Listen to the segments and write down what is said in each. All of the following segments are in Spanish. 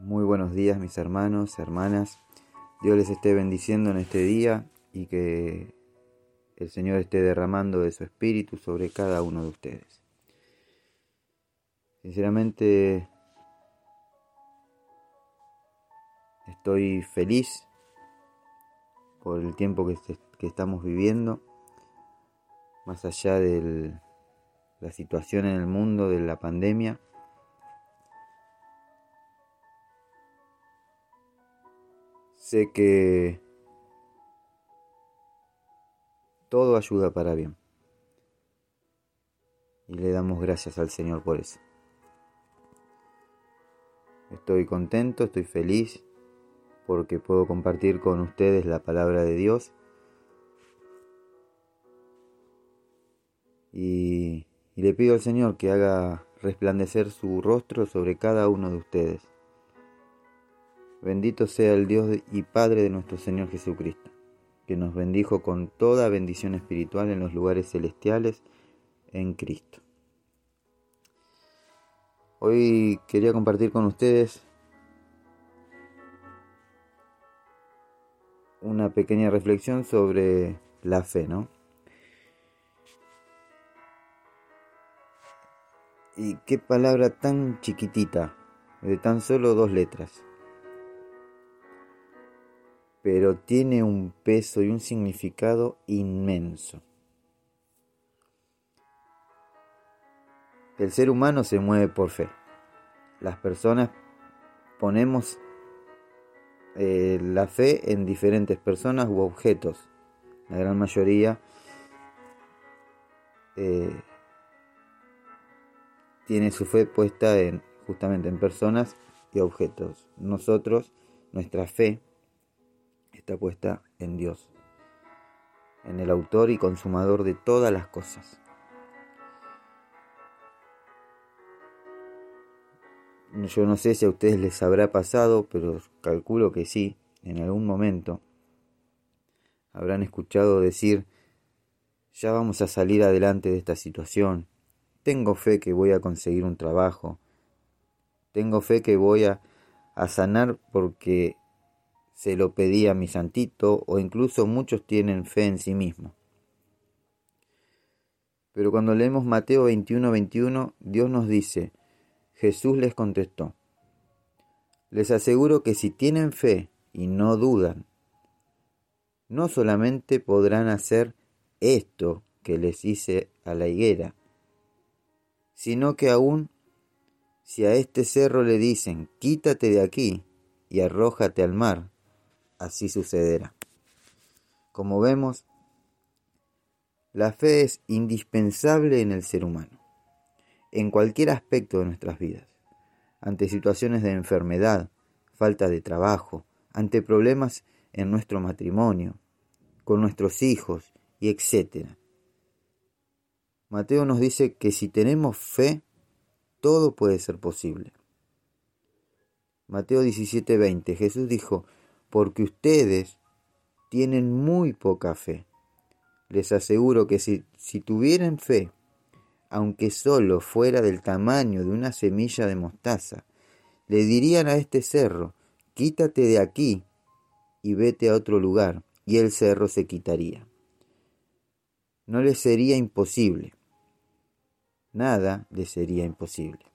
Muy buenos días mis hermanos, hermanas. Dios les esté bendiciendo en este día y que el Señor esté derramando de su espíritu sobre cada uno de ustedes. Sinceramente estoy feliz por el tiempo que, que estamos viviendo, más allá de la situación en el mundo de la pandemia Sé que todo ayuda para bien. Y le damos gracias al Señor por eso. Estoy contento, estoy feliz porque puedo compartir con ustedes la palabra de Dios. Y, le pido al Señor que haga resplandecer su rostro sobre cada uno de ustedes Bendito sea el Dios y Padre de nuestro Señor Jesucristo, que nos bendijo con toda bendición espiritual en los lugares celestiales en Cristo. Hoy quería compartir con ustedes una pequeña reflexión sobre la fe, ¿no? Y qué palabra tan chiquitita, de tan solo dos letras pero tiene un peso y un significado inmenso. El ser humano se mueve por fe. Las personas ponemos eh, la fe en diferentes personas u objetos. La gran mayoría eh, tiene su fe puesta en justamente en personas y objetos. Nosotros, nuestra fe, está puesta en Dios, en el autor y consumador de todas las cosas. Yo no sé si a ustedes les habrá pasado, pero calculo que sí, en algún momento habrán escuchado decir, ya vamos a salir adelante de esta situación, tengo fe que voy a conseguir un trabajo, tengo fe que voy a, a sanar porque se lo pedí a mi santito o incluso muchos tienen fe en sí mismos. Pero cuando leemos Mateo 21, 21, Dios nos dice, Jesús les contestó, les aseguro que si tienen fe y no dudan, no solamente podrán hacer esto que les hice a la higuera, sino que aún si a este cerro le dicen, quítate de aquí y arrójate al mar, así sucederá. Como vemos, la fe es indispensable en el ser humano, en cualquier aspecto de nuestras vidas, ante situaciones de enfermedad, falta de trabajo, ante problemas en nuestro matrimonio, con nuestros hijos y etc. Mateo nos dice que si tenemos fe, todo puede ser posible. Mateo 17:20, Jesús dijo, porque ustedes tienen muy poca fe. Les aseguro que si, si tuvieran fe, aunque solo fuera del tamaño de una semilla de mostaza, le dirían a este cerro, quítate de aquí y vete a otro lugar, y el cerro se quitaría. No les sería imposible. Nada les sería imposible.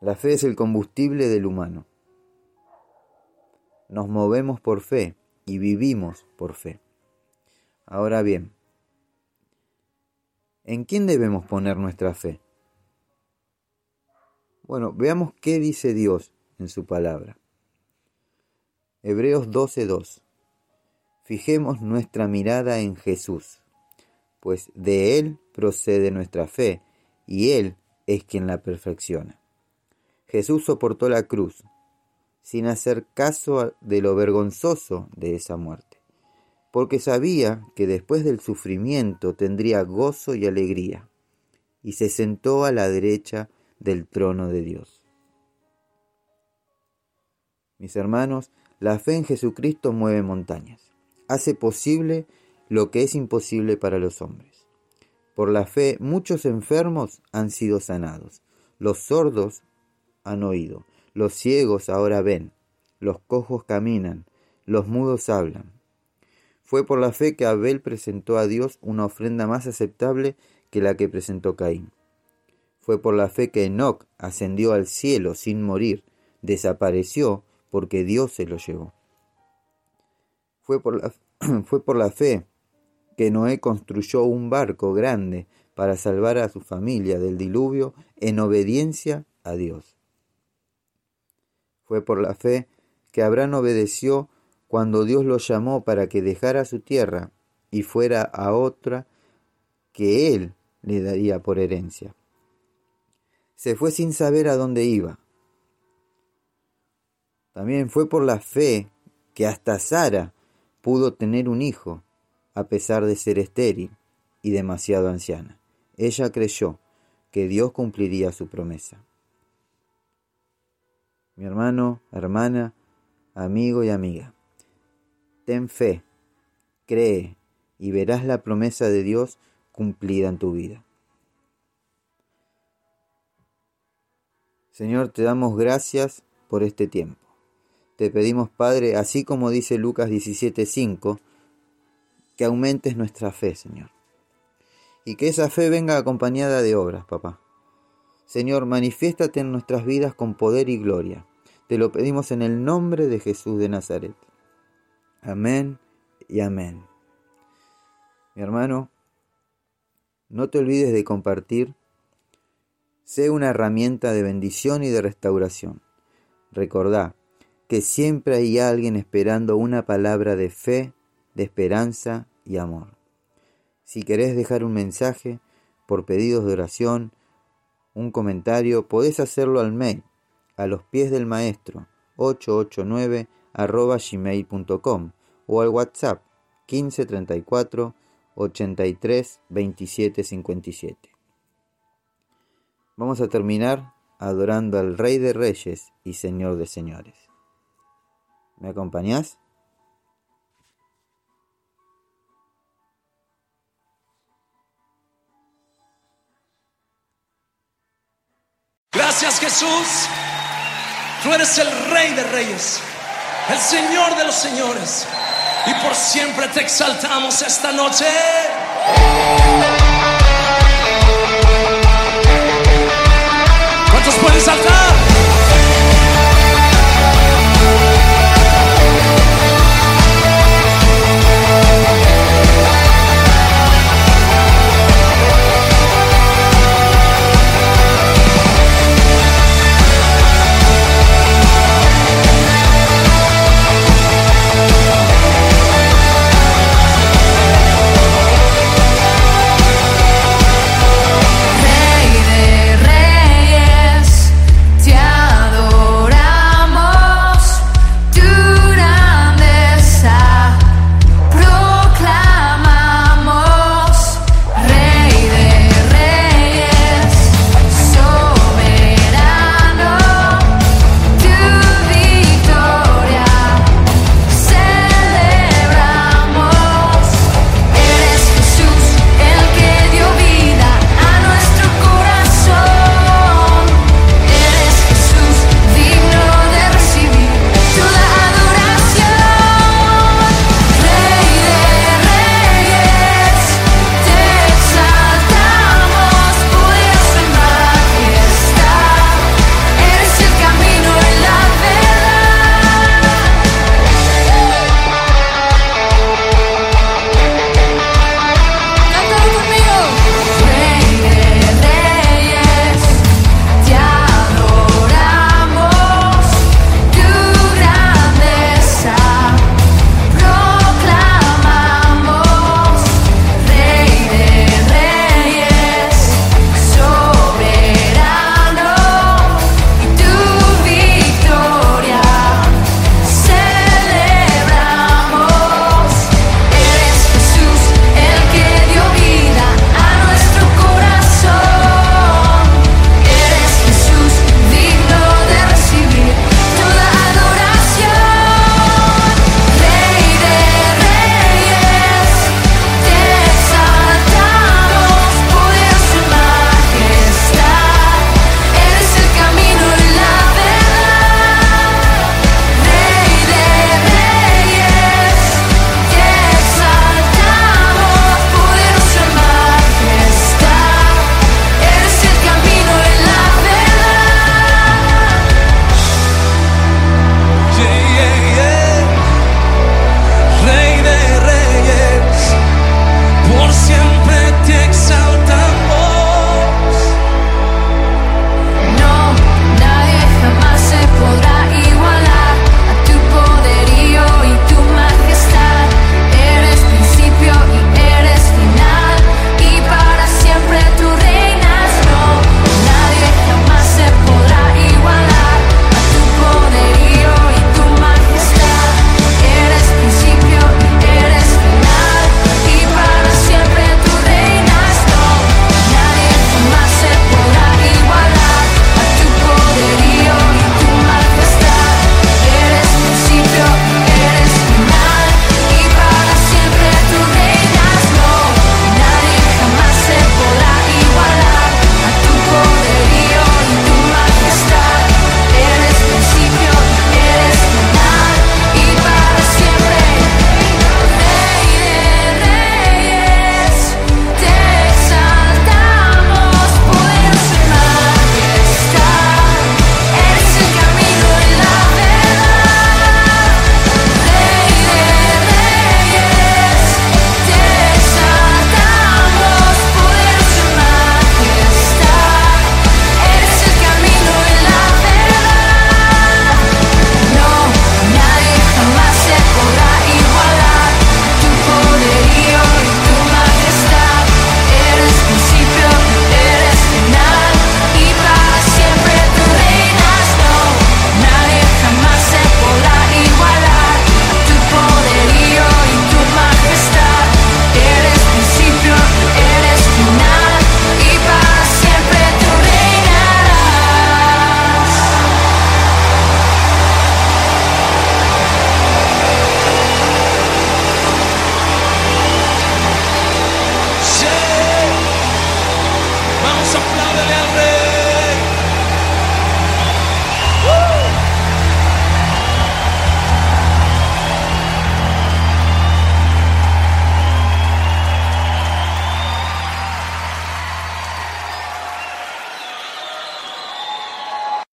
La fe es el combustible del humano nos movemos por fe y vivimos por fe. Ahora bien, ¿en quién debemos poner nuestra fe? Bueno, veamos qué dice Dios en su palabra. Hebreos 12:2. Fijemos nuestra mirada en Jesús, pues de Él procede nuestra fe y Él es quien la perfecciona. Jesús soportó la cruz, sin hacer caso de lo vergonzoso de esa muerte, porque sabía que después del sufrimiento tendría gozo y alegría, y se sentó a la derecha del trono de Dios. Mis hermanos, la fe en Jesucristo mueve montañas, hace posible lo que es imposible para los hombres. Por la fe muchos enfermos han sido sanados, los sordos han oído, los ciegos ahora ven, los cojos caminan, los mudos hablan. Fue por la fe que Abel presentó a Dios una ofrenda más aceptable que la que presentó Caín. Fue por la fe que Enoc ascendió al cielo sin morir, desapareció porque Dios se lo llevó. Fue por la, fue por la fe que Noé construyó un barco grande para salvar a su familia del diluvio en obediencia a Dios. Fue por la fe que Abraham obedeció cuando Dios lo llamó para que dejara su tierra y fuera a otra que él le daría por herencia. Se fue sin saber a dónde iba. También fue por la fe que hasta Sara pudo tener un hijo, a pesar de ser estéril y demasiado anciana. Ella creyó que Dios cumpliría su promesa. Mi hermano, hermana, amigo y amiga, ten fe, cree y verás la promesa de Dios cumplida en tu vida. Señor, te damos gracias por este tiempo. Te pedimos, Padre, así como dice Lucas 17:5, que aumentes nuestra fe, Señor. Y que esa fe venga acompañada de obras, papá. Señor, manifiéstate en nuestras vidas con poder y gloria. Te lo pedimos en el nombre de Jesús de Nazaret. Amén y amén. Mi hermano, no te olvides de compartir. Sé una herramienta de bendición y de restauración. Recordá, que siempre hay alguien esperando una palabra de fe, de esperanza y amor. Si querés dejar un mensaje por pedidos de oración, un comentario, podés hacerlo al mail a los pies del maestro 889 gmail.com o al WhatsApp 1534 83 27 57. Vamos a terminar adorando al Rey de Reyes y Señor de Señores. ¿Me acompañás? Gracias Jesús. Tú eres el Rey de Reyes, el Señor de los Señores. Y por siempre te exaltamos esta noche. ¿Cuántos pueden saltar?